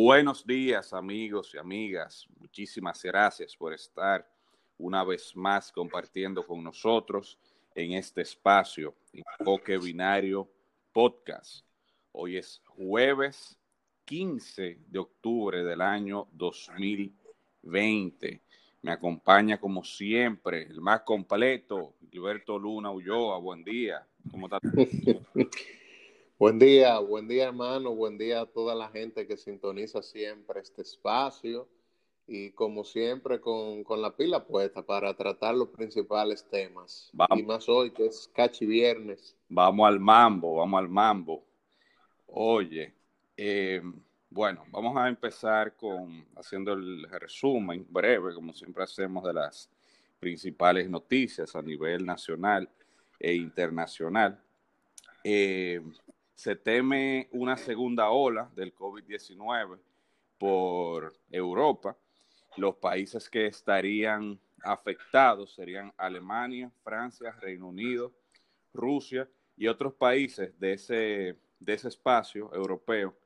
Buenos días amigos y amigas. Muchísimas gracias por estar una vez más compartiendo con nosotros en este espacio, Enfoque Binario Podcast. Hoy es jueves 15 de octubre del año 2020. Me acompaña como siempre el más completo, Gilberto Luna Ulloa. Buen día. ¿Cómo estás? buen día, buen día hermano, buen día a toda la gente que sintoniza siempre este espacio y como siempre con, la pila puesta para tratar los principales temas. Y más hoy que es Cachi Viernes. Vamos al mambo, vamos al mambo. Oye, eh, bueno, vamos a empezar con haciendo el resumen breve, como siempre hacemos, de las principales noticias a nivel nacional e internacional. Eh, se teme una segunda ola del COVID-19 por Europa los países que estarían afectados serían Alemania, Francia, Reino Unido, Rusia y otros países de ese, de ese espacio europeo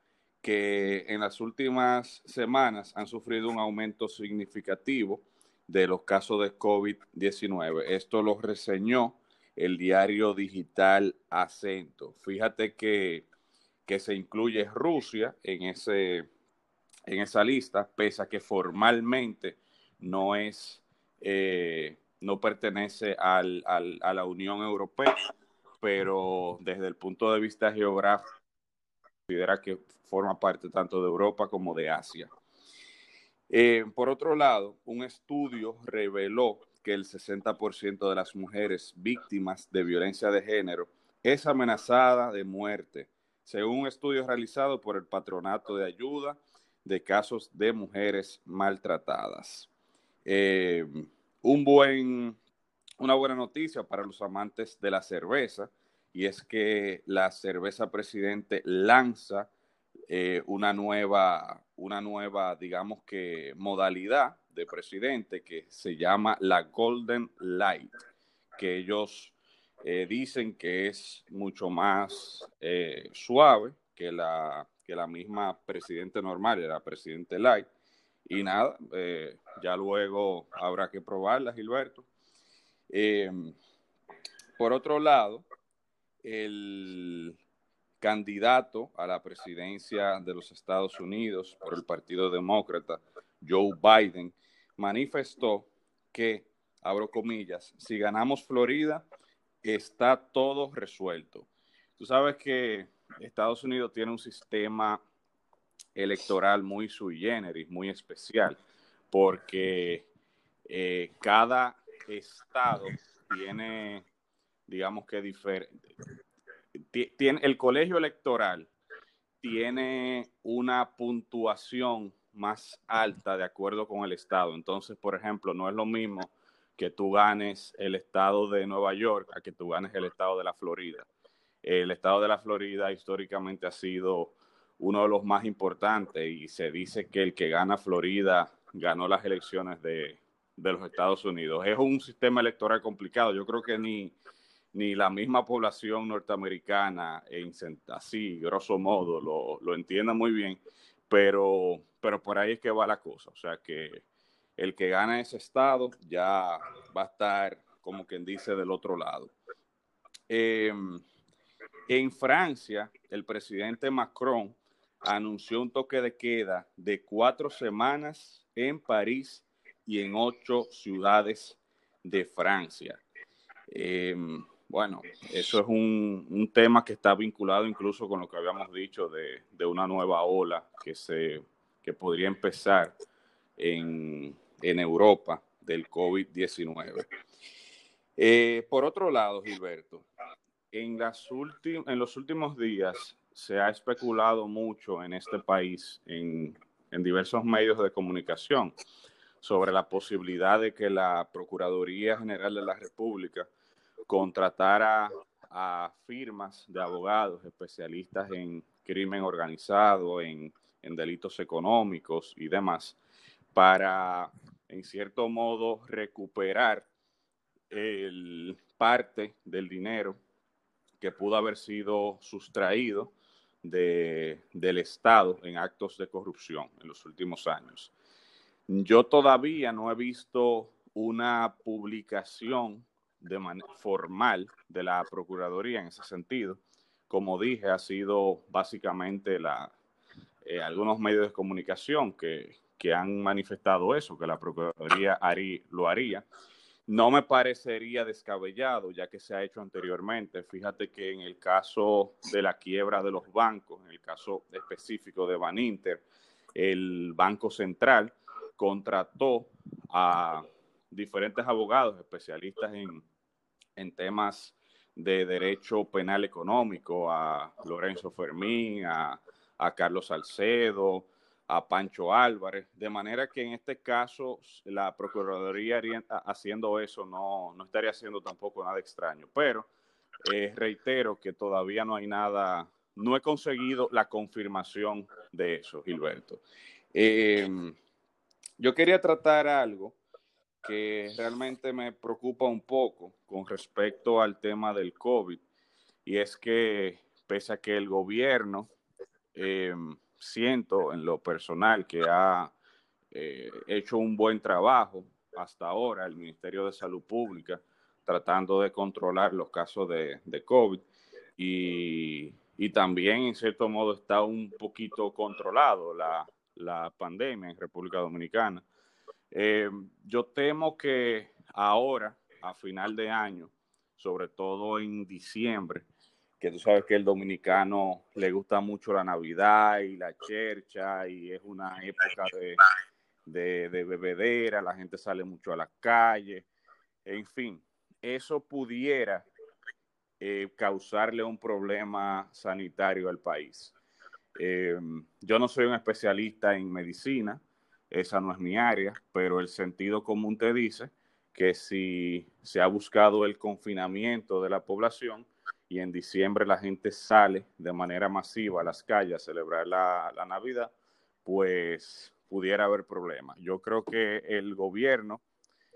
que en las últimas semanas han sufrido un aumento significativo de los casos de COVID-19. Esto lo reseñó el diario digital Acento. Fíjate que, que se incluye Rusia en ese en esa lista, pese a que formalmente no es, eh, no pertenece al, a la Unión Europea, pero desde el punto de vista geográfico considera que forma parte tanto de Europa como de Asia. Eh, por otro lado, un estudio reveló que el 60% de las mujeres víctimas de violencia de género es amenazada de muerte, según un estudio realizado por el Patronato de Ayuda de casos de mujeres maltratadas. Eh, un buen, una buena noticia para los amantes de la cerveza y es que la cerveza presidente lanza eh, una nueva, una nueva, digamos que modalidad de presidente que se llama la Golden Light, que ellos eh, dicen que es mucho más suave que la que la misma presidente normal, era presidente light. Y nada, eh, ya luego habrá que probarla, Gilberto. Por otro lado, el candidato a la presidencia de los Estados Unidos por el Partido Demócrata, Joe Biden, manifestó que, abro comillas, si ganamos Florida, está todo resuelto. Tú sabes que Estados Unidos tiene un sistema electoral muy sui generis, muy especial, porque eh, cada estado tiene, digamos que diferente, tiene, el colegio electoral tiene una puntuación más alta de acuerdo con el estado. Entonces, por ejemplo, no es lo mismo que tú ganes el estado de Nueva York a que tú ganes el estado de la Florida. El estado de la Florida históricamente ha sido uno de los más importantes y se dice que el que gana Florida ganó las elecciones de, los Estados Unidos. Es un sistema electoral complicado. Yo creo que ni, ni la misma población norteamericana, en, así, grosso modo, lo, lo muy bien, pero, pero por ahí es que va la cosa. O sea que el que gana ese estado ya va a estar, como quien dice, del otro lado. Eh, en Francia, el presidente Macron anunció un toque de queda de cuatro semanas en París y en ocho ciudades de Francia. Em, bueno, eso es un, tema que está vinculado incluso con lo que habíamos dicho de, una nueva ola que, se, que podría empezar en, Europa del COVID-19. Eh, por otro lado, Gilberto, en, las en los últimos días se ha especulado mucho en este país, en, diversos medios de comunicación, sobre la posibilidad de que la Procuraduría General de la República contratara a firmas de abogados especialistas en crimen organizado, en, en delitos económicos y demás, para, en cierto modo, recuperar el parte del dinero que pudo haber sido sustraído del Estado en actos de corrupción en los últimos años. Yo todavía no he visto una publicación de formal de la Procuraduría en ese sentido. Como dije, ha sido básicamente la, eh, algunos medios de comunicación que, que, han manifestado eso, que la Procuraduría lo haría. No me parecería descabellado, ya que se ha hecho anteriormente. Fíjate que en el caso de la quiebra de los bancos, en el caso específico de Baninter, el Banco Central contrató a diferentes abogados especialistas en, en temas de derecho penal económico, a Lorenzo Fermín, a, Carlos Salcedo, a Pancho Álvarez, de manera que en este caso la Procuraduría haciendo eso no, no estaría haciendo tampoco nada extraño, pero eh, reitero que todavía no hay nada, no he conseguido la confirmación de eso, Gilberto. Em, yo quería tratar algo que realmente me preocupa un poco con respecto al tema del COVID, y es que pese a que el gobierno, em, siento en lo personal que ha eh, hecho un buen trabajo hasta ahora, el Ministerio de Salud Pública, tratando de controlar los casos de, COVID, y, y, también en cierto modo está un poquito controlado la, la pandemia en República Dominicana eh, yo temo que ahora, a final de año, sobre todo en diciembre, que tú sabes que el dominicano le gusta mucho la Navidad y la chercha y es una época de, de, bebedera, la gente sale mucho a las calles, en fin, eso pudiera eh, causarle un problema sanitario al país. Eh, yo no soy un especialista en medicina, esa no es mi área, pero el sentido común te dice que si se ha buscado el confinamiento de la población y en diciembre la gente sale de manera masiva a las calles a celebrar la, Navidad, pues pudiera haber problemas. Yo creo que el gobierno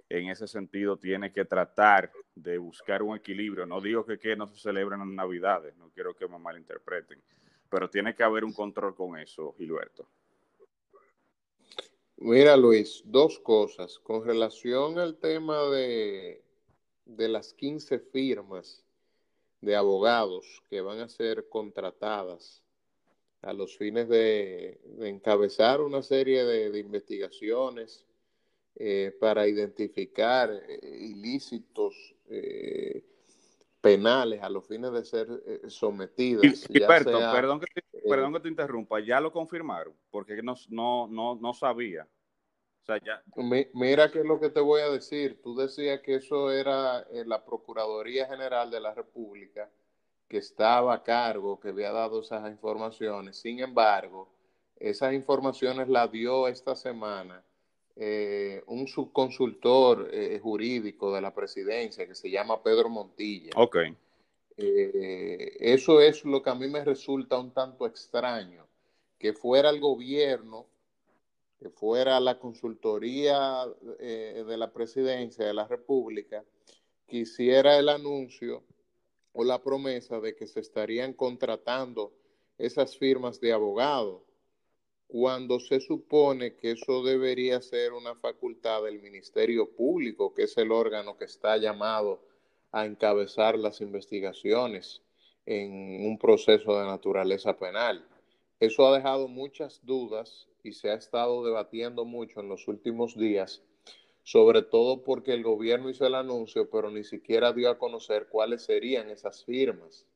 en ese sentido tiene que tratar de buscar un equilibrio. No digo que, que no se celebren las Navidades, no quiero que me malinterpreten, pero tiene que haber un control con eso, Gilberto. Mira, Luis, dos cosas. Con relación al tema de, de las 15 firmas de abogados que van a ser contratadas a los fines de, encabezar una serie de, investigaciones eh, para identificar eh, ilícitos eh, penales a los fines de ser sometidas. perdón, que perdón que te interrumpa, ya lo confirmaron, porque no, no, no, no sabía. Mira qué es lo que te voy a decir. Tú decías que eso era eh, la Procuraduría General de la República que estaba a cargo, que había dado esas informaciones. Sin embargo, esas informaciones las dio esta semana eh, un subconsultor eh, jurídico de la presidencia que se llama Pedro Montilla. Ok. eso es lo que a mí me resulta un tanto extraño, que fuera el gobierno que fuera la consultoría eh, de la presidencia de la República, quisiera el anuncio o la promesa de que se estarían contratando esas firmas de abogados, cuando se supone que eso debería ser una facultad del Ministerio Público, que es el órgano que está llamado a encabezar las investigaciones en un proceso de naturaleza penal. Eso ha dejado muchas dudas y se ha estado debatiendo mucho en los últimos días, sobre todo porque el gobierno hizo el anuncio, pero ni siquiera dio a conocer cuáles serían esas firmas.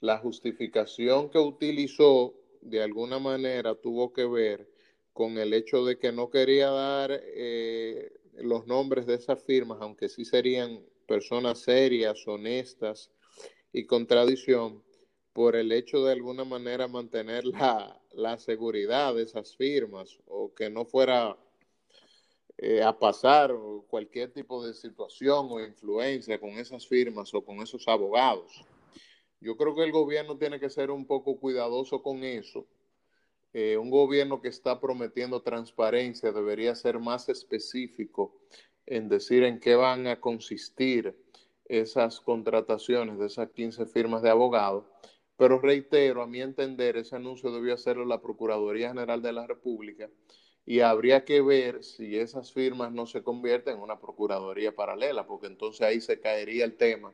La justificación que utilizó de alguna manera tuvo que ver con el hecho de que no quería dar eh, los nombres de esas firmas, aunque sí serían personas serias, honestas y con tradición, por el hecho de alguna manera mantener la, la seguridad de esas firmas o que no fuera eh, a pasar cualquier tipo de situación o influencia con esas firmas o con esos abogados. Yo creo que el gobierno tiene que ser un poco cuidadoso con eso. Eh, un gobierno que está prometiendo transparencia debería ser más específico en decir en qué van a consistir esas contrataciones de esas 15 firmas de abogados Pero reitero, a mi entender, ese anuncio debió hacerlo la Procuraduría General de la República y habría que ver si esas firmas no se convierten en una Procuraduría paralela, porque entonces ahí se caería el tema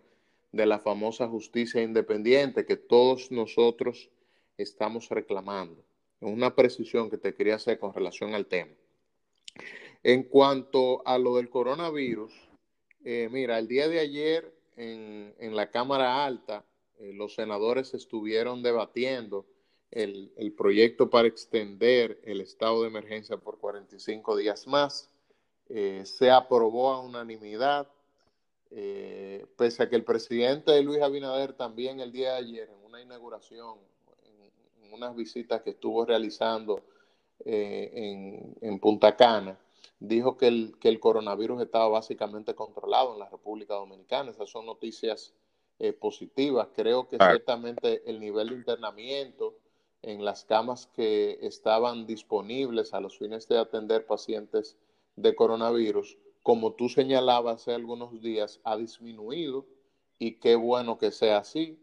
de la famosa justicia independiente que todos nosotros estamos reclamando. Una precisión que te quería hacer con relación al tema. En cuanto a lo del coronavirus, eh, mira, el día de ayer en, en la Cámara Alta, eh, los senadores estuvieron debatiendo el, proyecto para extender el estado de emergencia por 45 días más. Eh, se aprobó a unanimidad, pese a que el presidente Luis Abinader también el día de ayer, en una inauguración, en, unas visitas que estuvo realizando en, en, Punta Cana, dijo que el, que el coronavirus estaba básicamente controlado en la República Dominicana. Esas son noticias eh, positivas. Creo que ciertamente el nivel de internamiento en las camas que estaban disponibles a los fines de atender pacientes de coronavirus, como tú señalabas hace algunos días, ha disminuido y qué bueno que sea así.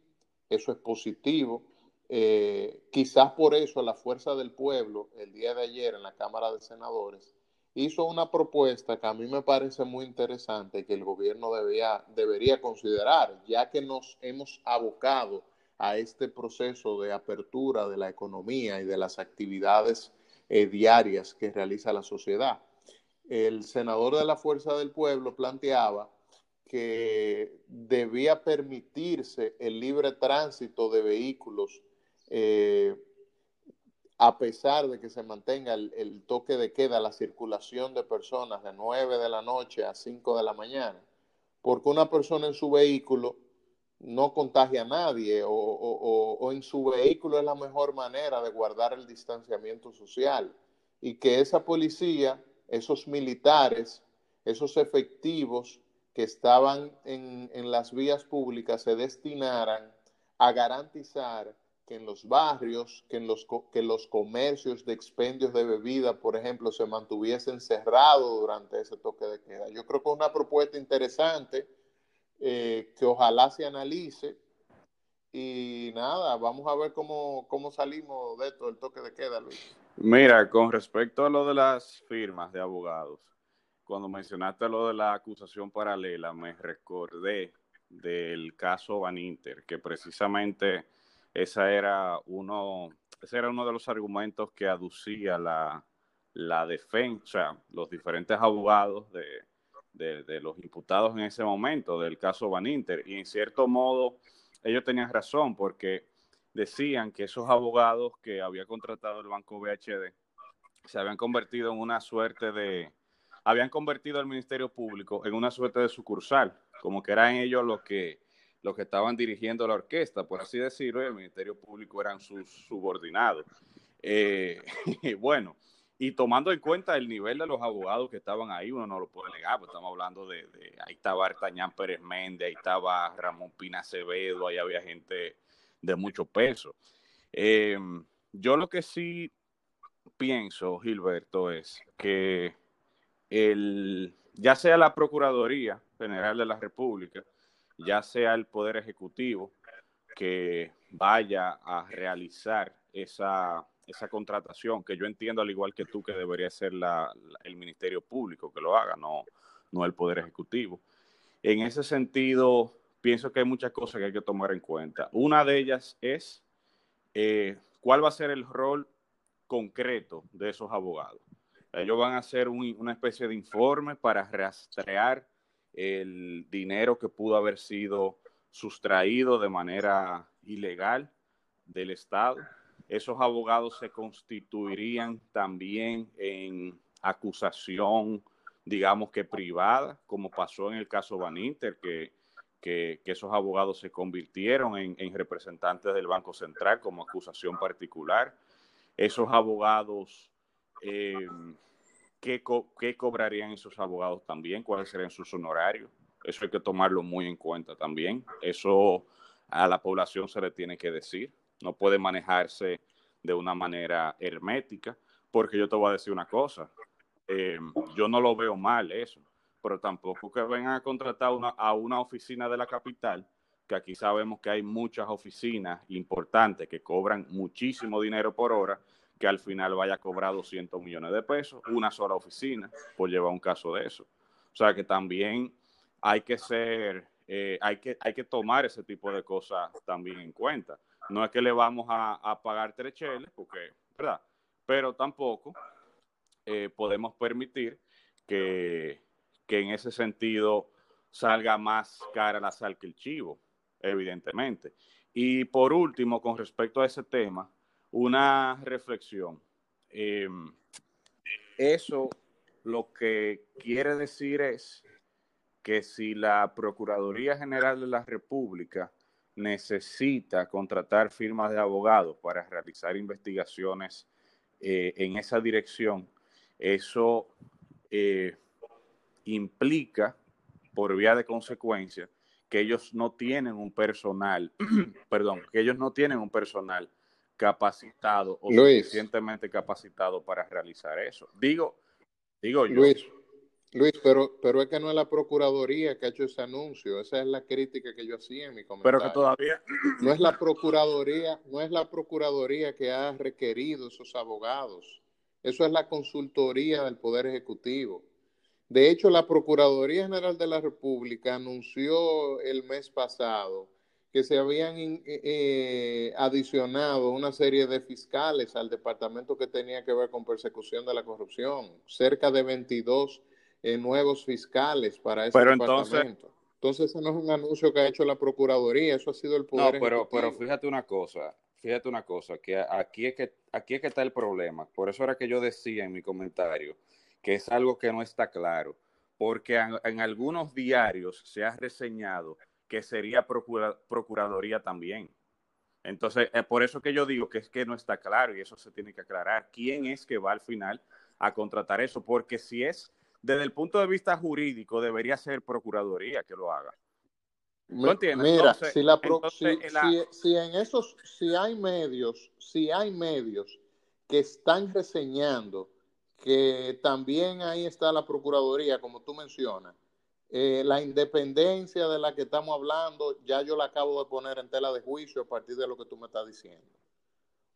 Eso es positivo. Eh, quizás por eso la fuerza del pueblo el día de ayer en la Cámara de Senadores hizo una propuesta que a mí me parece muy interesante que el gobierno debía, debería considerar, ya que nos hemos abocado a este proceso de apertura de la economía y de las actividades eh, diarias que realiza la sociedad. El senador de la Fuerza del Pueblo planteaba que debía permitirse el libre tránsito de vehículos eh, a pesar de que se mantenga el, toque de queda, la circulación de personas de 9 de la noche a 5 de la mañana, porque una persona en su vehículo no contagia a nadie o, en su vehículo es la mejor manera de guardar el distanciamiento social y que esa policía, esos militares, esos efectivos que estaban en, en las vías públicas se destinaran a garantizar que en los barrios, que, en los, que los comercios de expendios de bebida, por ejemplo, se mantuviesen cerrados durante ese toque de queda. Yo creo que es una propuesta interesante eh, que ojalá se analice y nada, vamos a ver cómo, cómo salimos de esto del toque de queda, Luis. Mira, con respecto a lo de las firmas de abogados, cuando mencionaste lo de la acusación paralela, me recordé del caso Van Inter, que precisamente esa era uno, ese era uno de los argumentos que aducía la, la defensa, los diferentes abogados de, de, los imputados en ese momento del caso Van Inter. Y en cierto modo, ellos tenían razón porque decían que esos abogados que había contratado el Banco BHD se habían convertido en una suerte de, habían convertido al Ministerio Público en una suerte de sucursal, como que eran ellos los que los que estaban dirigiendo la orquesta, por así decirlo, el Ministerio Público eran sus subordinados. Eh, bueno, y tomando en cuenta el nivel de los abogados que estaban ahí, uno no lo puede negar, pues estamos hablando de, ahí estaba Artañán Pérez Méndez, ahí estaba Ramón Pina Acevedo, ahí había gente de mucho peso. Eh, yo lo que sí pienso, Gilberto, es que el, ya sea la Procuraduría General de la República, ya sea el Poder Ejecutivo que vaya a realizar esa, esa contratación, que yo entiendo al igual que tú que debería ser la, el Ministerio Público que lo haga, no, no el Poder Ejecutivo. En ese sentido, pienso que hay muchas cosas que hay que tomar en cuenta. Una de ellas es eh, cuál va a ser el rol concreto de esos abogados. Ellos van a hacer una especie de informe para rastrear el dinero que pudo haber sido sustraído de manera ilegal del Estado. Esos abogados se constituirían también en acusación, digamos que privada, como pasó en el caso Van Inter, que, que, esos abogados se convirtieron en, representantes del Banco Central como acusación particular. Esos abogados eh, ¿qué, cobrarían esos abogados también? ¿Cuáles serían sus honorarios? Eso hay que tomarlo muy en cuenta también. Eso a la población se le tiene que decir. No puede manejarse de una manera hermética, porque yo te voy a decir una cosa. Eh, yo no lo veo mal eso, pero tampoco que vengan a contratar a una oficina de la capital que aquí sabemos que hay muchas oficinas importantes que cobran muchísimo dinero por hora, que al final vaya a cobrar 200 millones de pesos, una sola oficina, por llevar un caso de eso. O sea que también hay que ser, eh, hay, que, hay que tomar ese tipo de cosas también en cuenta. No es que le vamos a, pagar tres cheles, porque, ¿verdad? Pero tampoco eh, podemos permitir que, que en ese sentido salga más cara la sal que el chivo, evidentemente. Y por último, con respecto a ese tema, una reflexión. Em, eso lo que quiere decir es que si la Procuraduría General de la República necesita contratar firmas de abogados para realizar investigaciones eh, en esa dirección, eso eh, implica, por vía de consecuencia, que ellos no tienen un personal, perdón, que ellos no tienen un personal capacitado o suficientemente capacitado para realizar eso. Digo, digo yo. Luis, Luis, pero, pero es que no es la Procuraduría que ha hecho ese anuncio, esa es la crítica que yo hacía en mi comentario. Pero que todavía... No es la Procuraduría, no es la Procuraduría que ha requerido esos abogados, eso es la consultoría del Poder Ejecutivo. De hecho, la Procuraduría General de la República anunció el mes pasado que se habían eh, eh, adicionado una serie de fiscales al departamento que tenía que ver con persecución de la corrupción, cerca de 22 eh, nuevos fiscales para ese departamento. Entonces, ese no es un anuncio que ha hecho la Procuraduría, eso ha sido el poder. No, pero, pero fíjate una cosa, fíjate una cosa, que aquí es que aquí es que está el problema. Por eso era que yo decía en mi comentario que es algo que no está claro, porque en algunos diarios se ha reseñado que sería Procuraduría también. Entonces, es por eso que yo digo que es que no está claro y eso se tiene que aclarar. ¿Quién es que va al final a contratar eso? Porque si es desde el punto de vista jurídico, debería ser Procuraduría que lo haga. ¿No entiendes? Mira, si, la si, en esos, si hay medios, si hay medios que están reseñando que también ahí está la Procuraduría, como tú mencionas, eh, la independencia de la que estamos hablando, ya yo la acabo de poner en tela de juicio a partir de lo que tú me estás diciendo.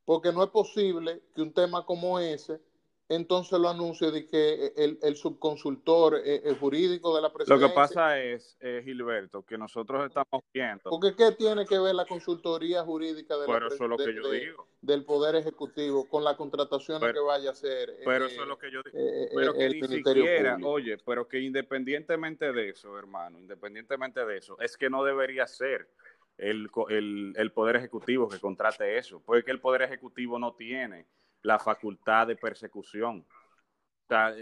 Porque no es posible que un tema como ese entonces lo anuncie de que el, subconsultor eh, jurídico de la presidencia... Lo que pasa es, eh, Gilberto, que nosotros estamos viendo... Porque ¿qué tiene que ver la consultoría jurídica de del Poder Ejecutivo con la contratación que vaya a hacer? Pero eso es lo que yo digo. pero que ni siquiera, oye, pero que independientemente de eso, hermano, independientemente de eso, es que no debería ser el, el Poder Ejecutivo que contrate eso, porque el Poder Ejecutivo no tiene la facultad de persecución.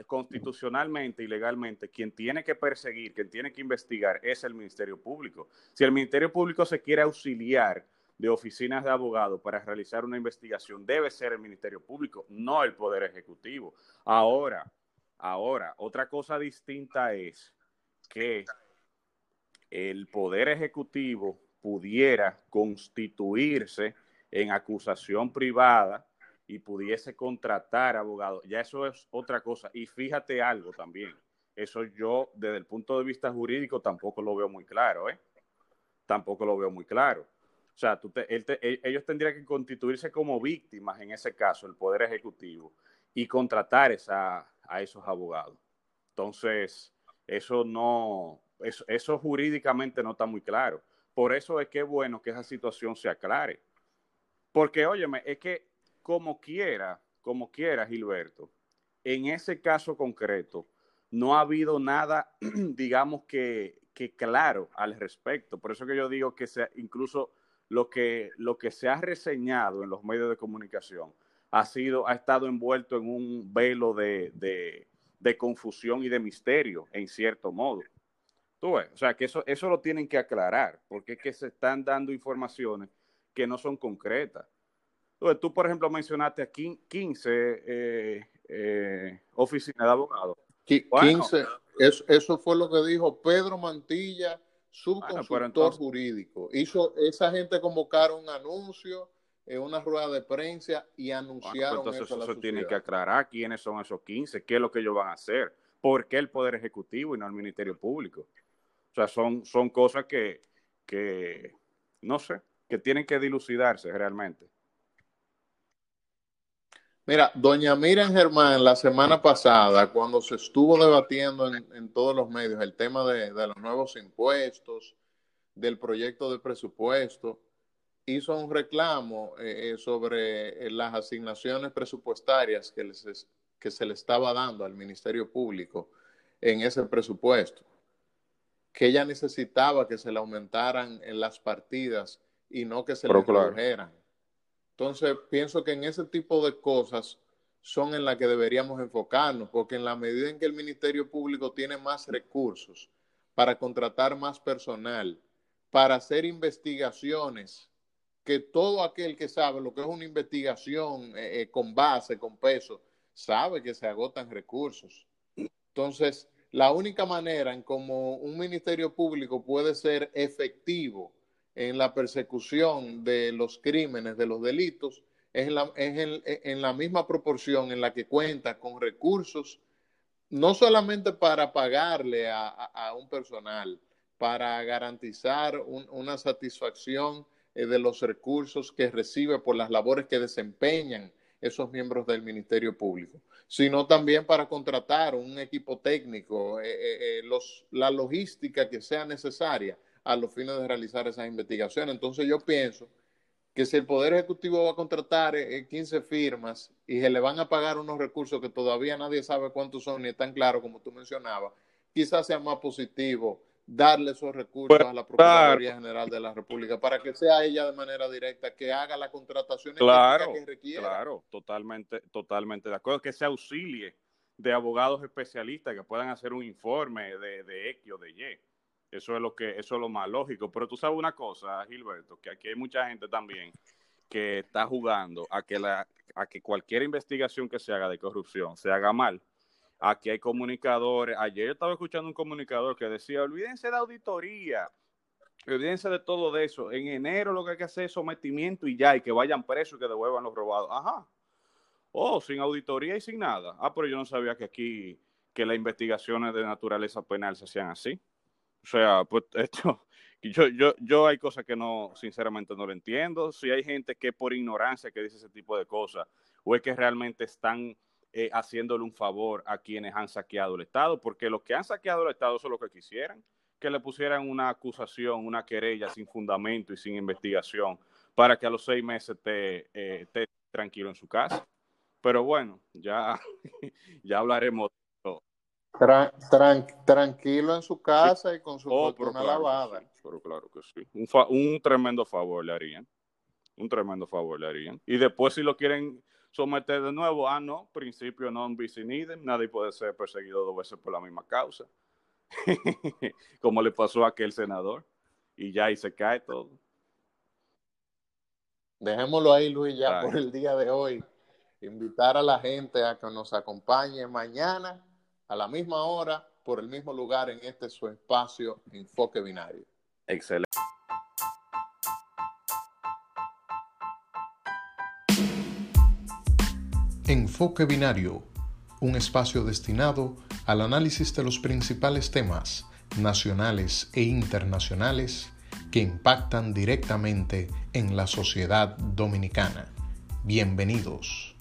Constitucionalmente y legalmente, quien tiene que perseguir, quien tiene que investigar es el Ministerio Público. Si el Ministerio Público se quiere auxiliar de oficinas de abogados para realizar una investigación, debe ser el Ministerio Público, no el Poder Ejecutivo. Ahora, ahora, otra cosa distinta es que el Poder Ejecutivo pudiera constituirse en acusación privada y pudiese contratar abogados, ya eso es otra cosa. Y fíjate algo también, eso yo desde el punto de vista jurídico tampoco lo veo muy claro, ¿eh? Tampoco lo veo muy claro. O sea, tú e, ellos tendrían que constituirse como víctimas, en ese caso, el Poder Ejecutivo, y contratar a esos abogados. Entonces, eso no, eso, eso jurídicamente no está muy claro. Por eso es que es bueno que esa situación se aclare. Porque, óyeme, es que como quiera, como quiera, Gilberto, en ese caso concreto, no ha habido nada, digamos que, claro al respecto. Por eso que yo digo que sea, incluso lo que, lo que se ha reseñado en los medios de comunicación ha sido, ha estado envuelto en un velo de, de, confusión y de misterio, en cierto modo. Tú ves, o sea que eso, eso lo tienen que aclarar, porque es que se están dando informaciones que no son concretas. Tú, por ejemplo, mencionaste aquí 15 eh, eh, oficinas de abogados. 15, eso, fue lo que dijo Pedro Mantilla, subconsultor jurídico. Hizo, esa gente convocaron un anuncio en una rueda de prensa y pues anunciaron entonces eso. eso tiene que aclarar quiénes son esos 15, qué es lo que ellos van a hacer, por qué el Poder Ejecutivo y no el Ministerio Público. O sea, son, son cosas que, que, no sé, que tienen que dilucidarse realmente. Mira, doña Miriam Germán, la semana pasada, cuando se estuvo debatiendo en, todos los medios el tema de, los nuevos impuestos, del proyecto de presupuesto, hizo un reclamo eh, eh, sobre eh, las asignaciones presupuestarias que, que se le estaba dando al Ministerio Público en ese presupuesto, que ella necesitaba que se le aumentaran en las partidas y no que se le redujeran. Entonces, pienso que en ese tipo de cosas son en las que deberíamos enfocarnos, porque en la medida en que el Ministerio Público tiene más recursos para contratar más personal, para hacer investigaciones, que todo aquel que sabe lo que es una investigación eh, eh, con base, con peso, sabe que se agotan recursos. Entonces, la única manera en como un ministerio público puede ser efectivo en la persecución de los crímenes, de los delitos, es, en la, en, la misma proporción en la que cuenta con recursos, no solamente para pagarle a, un personal, para garantizar una satisfacción eh, de los recursos que recibe por las labores que desempeñan esos miembros del Ministerio Público, sino también para contratar un equipo técnico, eh, eh, los, la logística que sea necesaria a los fines de realizar esas investigaciones. Entonces yo pienso que si el Poder Ejecutivo va a contratar 15 eh, firmas y se le van a pagar unos recursos que todavía nadie sabe cuántos son ni tan claro como tú mencionabas, quizás sea más positivo darle esos recursos a la Procuraduría General de la República para que sea ella de manera directa que haga la contratación claro, que requiera. Claro, totalmente, totalmente de acuerdo, que se auxilie de abogados especialistas que puedan hacer un informe de, de X o de Y. Eso es lo que, eso es lo más lógico. Pero tú sabes una cosa, Gilberto, que aquí hay mucha gente también que está jugando a que la, a que cualquier investigación que se haga de corrupción se haga mal. Aquí hay comunicadores. Ayer yo estaba escuchando un comunicador que decía, olvídense de auditoría, olvídense de todo eso. En enero lo que hay que hacer es sometimiento y ya, y que vayan presos y que devuelvan los robados. Ajá. Oh, sin auditoría y sin nada. Ah, pero yo no sabía que aquí, que las investigaciones de naturaleza penal se hacían así. O sea, pues esto, yo, yo, yo hay cosas que no, sinceramente no lo entiendo. Si hay gente que por ignorancia que dice ese tipo de cosas, o es que realmente están eh, haciéndole un favor a quienes han saqueado el Estado, porque los que han saqueado el Estado son los que quisieran que le pusieran una acusación, una querella sin fundamento y sin investigación, para que a los seis meses esté, eh, tranquilo en su casa. Pero bueno, ya, ya hablaremos tranquilo en su casa y con su oh, fortuna lavada. pero claro que sí. Un, tremendo favor le harían. Un tremendo favor le harían. Y después si lo quieren someter de nuevo, ah, no, principio non bis in idem, nadie puede ser perseguido dos veces por la misma causa. Como le pasó a aquel senador. Y ya ahí se cae todo. Dejémoslo ahí, Luis, ya por el día de hoy. Invitar a la gente a que nos acompañe mañana a la misma hora, por el mismo lugar, en este su espacio Enfoque Binario. Excelente. Enfoque Binario, un espacio destinado al análisis de los principales temas nacionales e internacionales que impactan directamente en la sociedad dominicana. Bienvenidos.